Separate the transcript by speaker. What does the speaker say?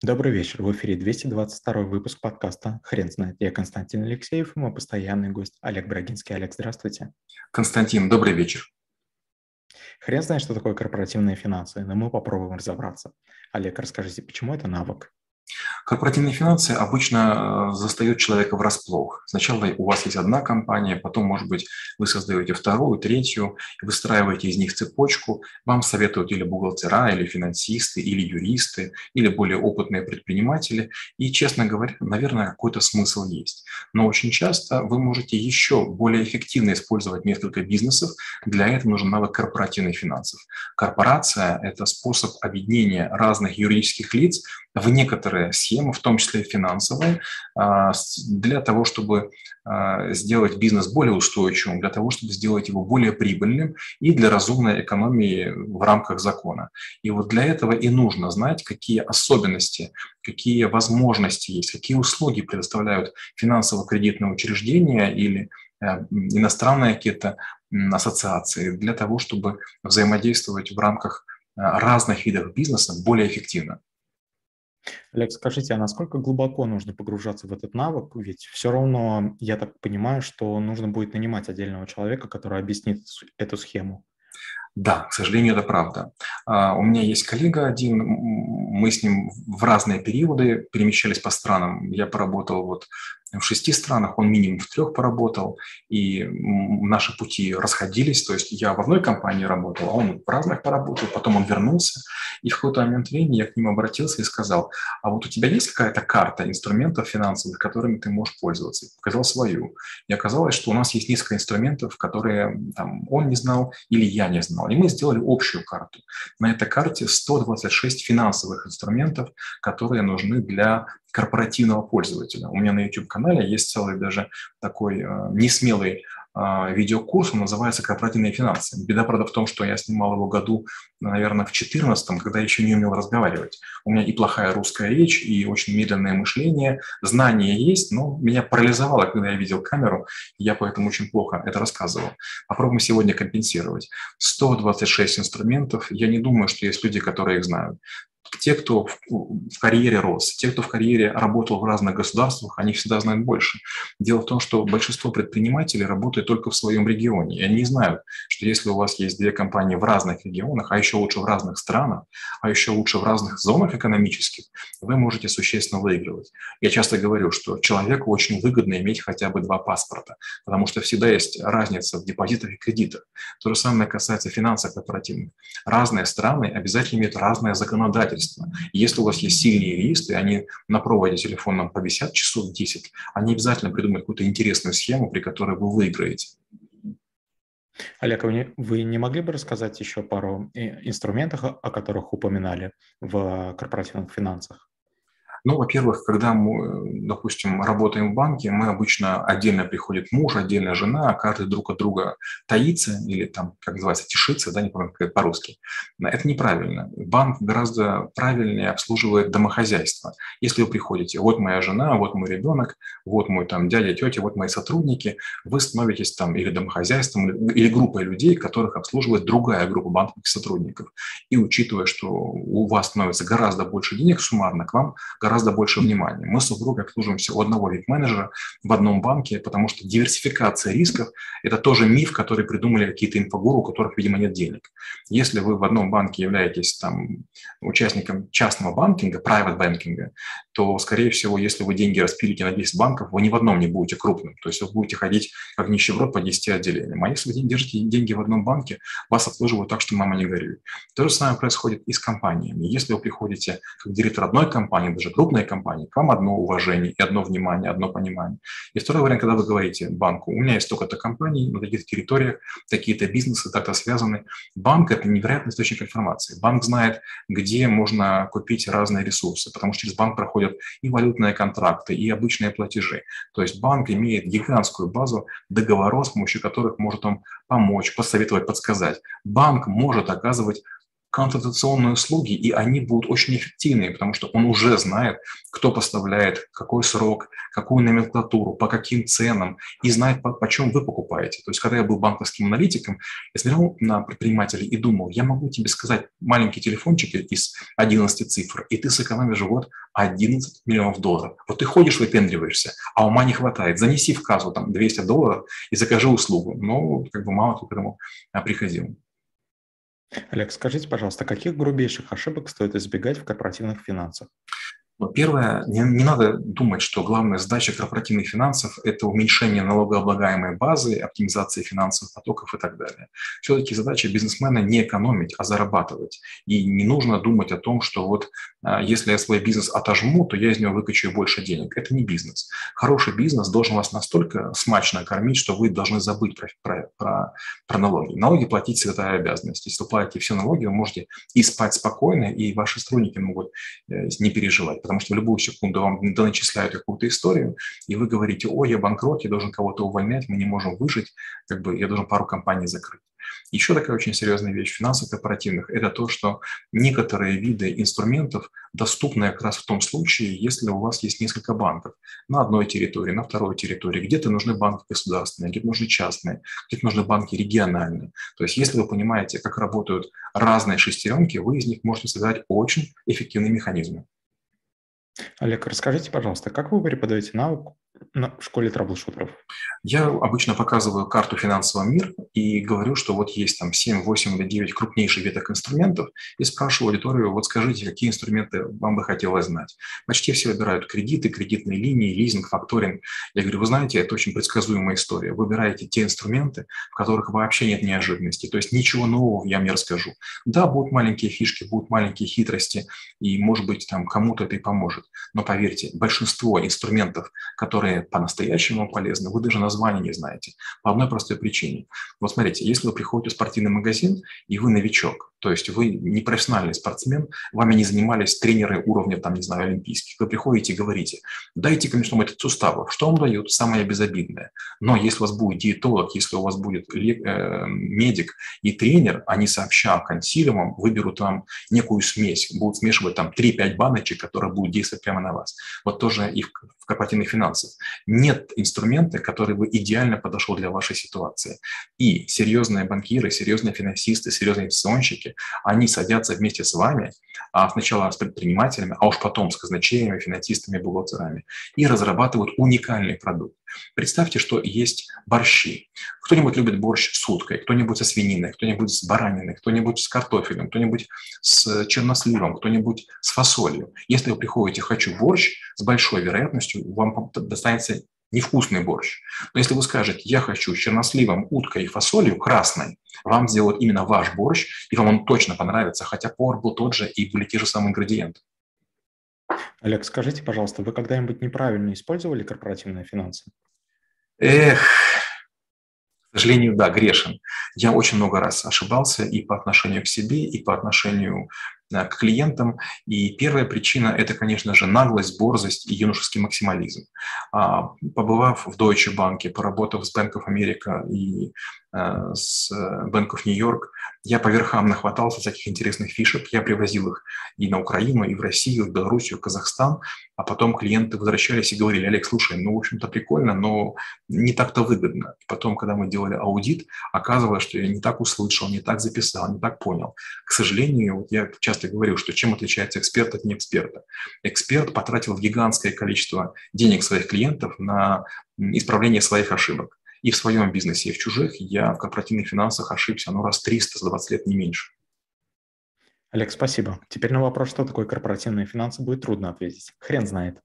Speaker 1: Добрый вечер. В эфире 222 выпуск подкаста «Хрен знает». Я Константин Алексеев и мой постоянный гость Олег Брагинский. Олег, здравствуйте.
Speaker 2: Константин, добрый вечер.
Speaker 1: Хрен знает, что такое корпоративные финансы, но мы попробуем разобраться. Олег, расскажите, почему это навык?
Speaker 2: Корпоративные финансы обычно э, застают человека врасплох. Сначала у вас есть одна компания, потом, может быть, вы создаете вторую, третью, выстраиваете из них цепочку. Вам советуют или бухгалтера, или финансисты, или юристы, или более опытные предприниматели. И, честно говоря, наверное, какой-то смысл есть. Но очень часто вы можете еще более эффективно использовать несколько бизнесов. Для этого нужен навык корпоративных финансов. Корпорация – это способ объединения разных юридических лиц в некоторые схемы, в том числе финансовые, а, для того, чтобы а, сделать бизнес более устойчивым, для того, чтобы сделать его более прибыльным и для разумной экономии в рамках закона. И вот для этого и нужно знать, какие особенности, какие возможности есть, какие услуги предоставляют финансово-кредитные учреждения или э, иностранные какие-то ассоциации для того, чтобы взаимодействовать в рамках э, разных видов бизнеса более эффективно.
Speaker 1: Олег, скажите, а насколько глубоко нужно погружаться в этот навык? Ведь все равно, я так понимаю, что нужно будет нанимать отдельного человека, который объяснит эту схему.
Speaker 2: Да, к сожалению, это правда. А, у меня есть коллега один, мы с ним в разные периоды перемещались по странам. Я поработал вот в шести странах, он минимум в трех поработал, и наши пути расходились, то есть я в одной компании работал, а он в разных поработал, потом он вернулся, и в какой-то момент времени я к нему обратился и сказал, а вот у тебя есть какая-то карта инструментов финансовых, которыми ты можешь пользоваться? И показал свою. И оказалось, что у нас есть несколько инструментов, которые там, он не знал или я не знал. И мы сделали общую карту. На этой карте 126 финансовых инструментов, которые нужны для корпоративного пользователя. У меня на YouTube-канале есть целый даже такой э, несмелый видеокурс, он называется «Корпоративные финансы». Беда, правда, в том, что я снимал его году, наверное, в 2014, когда еще не умел разговаривать. У меня и плохая русская речь, и очень медленное мышление. Знания есть, но меня парализовало, когда я видел камеру, я поэтому очень плохо это рассказывал. Попробуем сегодня компенсировать. 126 инструментов. Я не думаю, что есть люди, которые их знают те, кто в, карьере рос, те, кто в карьере работал в разных государствах, они всегда знают больше. Дело в том, что большинство предпринимателей работает только в своем регионе, и они знают, что если у вас есть две компании в разных регионах, а еще лучше в разных странах, а еще лучше в разных зонах экономических, вы можете существенно выигрывать. Я часто говорю, что человеку очень выгодно иметь хотя бы два паспорта, потому что всегда есть разница в депозитах и кредитах. То же самое касается финансов корпоративных. Разные страны обязательно имеют разное законодательство обязательства. Если у вас есть сильные юристы, они на проводе телефонном повисят часов 10, они обязательно придумают какую-то интересную схему, при которой вы выиграете.
Speaker 1: Олег, вы не могли бы рассказать еще пару э, инструментов, о которых упоминали в корпоративных финансах?
Speaker 2: Ну, во-первых, когда мы, допустим, работаем в банке, мы обычно отдельно приходит муж, отдельно жена, каждый друг от друга таится или там, как называется, тишится, да, не помню, как это по-русски. Это неправильно. Банк гораздо правильнее обслуживает домохозяйство. Если вы приходите, вот моя жена, вот мой ребенок, вот мой там дядя, тетя, вот мои сотрудники, вы становитесь там или домохозяйством, или группой людей, которых обслуживает другая группа банковских сотрудников. И учитывая, что у вас становится гораздо больше денег суммарно, к вам гораздо гораздо больше внимания. Мы с супругой обслуживаемся у одного вип-менеджера в одном банке, потому что диверсификация рисков – это тоже миф, который придумали какие-то инфогуру, у которых, видимо, нет денег. Если вы в одном банке являетесь там, участником частного банкинга, private банкинга, то, скорее всего, если вы деньги распилите на 10 банков, вы ни в одном не будете крупным. То есть вы будете ходить как нищеброд по 10 отделениям. А если вы держите деньги в одном банке, вас обслуживают так, что мама не горюет. То же самое происходит и с компаниями. Если вы приходите как директор одной компании, даже крупной компании, к вам одно уважение и одно внимание, одно понимание. И второй вариант, когда вы говорите банку, у меня есть столько-то компаний на таких так такие-то бизнесы так-то связаны. Банк – это невероятный источник информации. Банк знает, где можно купить разные ресурсы, потому что через банк проходят и валютные контракты, и обычные платежи. То есть банк имеет гигантскую базу договоров, с помощью которых может он помочь, посоветовать, подсказать. Банк может оказывать консультационные услуги, и они будут очень эффективны, потому что он уже знает, кто поставляет, какой срок, какую номенклатуру, по каким ценам, и знает, по, почем вы покупаете. То есть, когда я был банковским аналитиком, я смотрел на предпринимателей и думал, я могу тебе сказать маленький телефончик из 11 цифр, и ты сэкономишь в год 11 миллионов долларов. Вот ты ходишь, выпендриваешься, а ума не хватает. Занеси в кассу там 200 долларов и закажи услугу. Но как бы мало кто к этому а, приходил.
Speaker 1: Олег, скажите, пожалуйста, каких грубейших ошибок стоит избегать в корпоративных финансах?
Speaker 2: Но первое, не, не надо думать, что главная задача корпоративных финансов – это уменьшение налогооблагаемой базы, оптимизация финансовых потоков и так далее. Все-таки задача бизнесмена не экономить, а зарабатывать. И не нужно думать о том, что вот а, если я свой бизнес отожму, то я из него выкачу больше денег. Это не бизнес. Хороший бизнес должен вас настолько смачно кормить, что вы должны забыть про, про, про, про налоги. Налоги платить святая обязанность. Если вы платите все налоги, вы можете и спать спокойно, и ваши сотрудники могут э, не переживать потому что в любую секунду вам доначисляют какую-то историю, и вы говорите, ой, я банкрот, я должен кого-то увольнять, мы не можем выжить, как бы я должен пару компаний закрыть. Еще такая очень серьезная вещь в финансах корпоративных – это то, что некоторые виды инструментов доступны как раз в том случае, если у вас есть несколько банков на одной территории, на второй территории. Где-то нужны банки государственные, где-то нужны частные, где-то нужны банки региональные. То есть если вы понимаете, как работают разные шестеренки, вы из них можете создать очень эффективные механизмы.
Speaker 1: Олег, расскажите, пожалуйста, как вы преподаете навык в школе трэблшутеров?
Speaker 2: Я обычно показываю карту финансового мира и говорю, что вот есть там 7, 8 или 9 крупнейших веток инструментов и спрашиваю аудиторию, вот скажите, какие инструменты вам бы хотелось знать. Почти все выбирают кредиты, кредитные линии, лизинг, факторинг. Я говорю, вы знаете, это очень предсказуемая история. Выбираете те инструменты, в которых вообще нет неожиданности, то есть ничего нового я вам не расскажу. Да, будут маленькие фишки, будут маленькие хитрости, и, может быть, там кому-то это и поможет. Но поверьте, большинство инструментов, которые по-настоящему полезны, вы даже название не знаете. По одной простой причине. Вот смотрите, если вы приходите в спортивный магазин, и вы новичок, то есть вы не профессиональный спортсмен, вами не занимались тренеры уровня, там, не знаю, олимпийских. Вы приходите и говорите, дайте, конечно, этот суставов. Что вам дают? Самое безобидное. Но если у вас будет диетолог, если у вас будет э, медик и тренер, они сообща консилиумом выберут вам некую смесь, будут смешивать там 3-5 баночек, которые будут действовать прямо на вас. Вот тоже и в, в корпоративных финансах. Нет инструмента, который бы идеально подошел для вашей ситуации. И серьезные банкиры, серьезные финансисты, серьезные инвестиционщики они садятся вместе с вами, а сначала с предпринимателями, а уж потом с казначеями, финансистами, бухгалтерами, и разрабатывают уникальный продукт. Представьте, что есть борщи. Кто-нибудь любит борщ с уткой, кто-нибудь со свининой, кто-нибудь с бараниной, кто-нибудь с картофелем, кто-нибудь с черносливом, кто-нибудь с фасолью. Если вы приходите «хочу борщ», с большой вероятностью вам достанется невкусный борщ. Но если вы скажете, я хочу с черносливом, уткой и фасолью красной, вам сделают именно ваш борщ, и вам он точно понравится, хотя повар был тот же и были те же самые ингредиенты.
Speaker 1: Олег, скажите, пожалуйста, вы когда-нибудь неправильно использовали корпоративные финансы?
Speaker 2: Эх, к сожалению, да, грешен. Я очень много раз ошибался и по отношению к себе, и по отношению Э, к клиентам. И первая причина – это, конечно же, наглость, борзость и юношеский максимализм. А, побывав в Deutsche Bank, поработав с Bank of America и Э, с э, Bank of New York. Я по верхам нахватался всяких интересных фишек. Я привозил их и на Украину, и в Россию, и в Белоруссию, в Казахстан. А потом клиенты возвращались и говорили, Олег, слушай, ну, в общем-то, прикольно, но не так-то выгодно. И потом, когда мы делали аудит, оказывалось, что я не так услышал, не так записал, не так понял. К сожалению, вот я часто говорю, что чем отличается эксперт от неэксперта. Эксперт потратил гигантское количество денег своих клиентов на исправление своих ошибок. И в своем бизнесе, и в чужих я в корпоративных финансах ошибся, ну, раз 300 за 20 лет, не меньше.
Speaker 1: Олег, спасибо. Теперь на вопрос, что такое корпоративные финансы, будет трудно ответить. Хрен знает.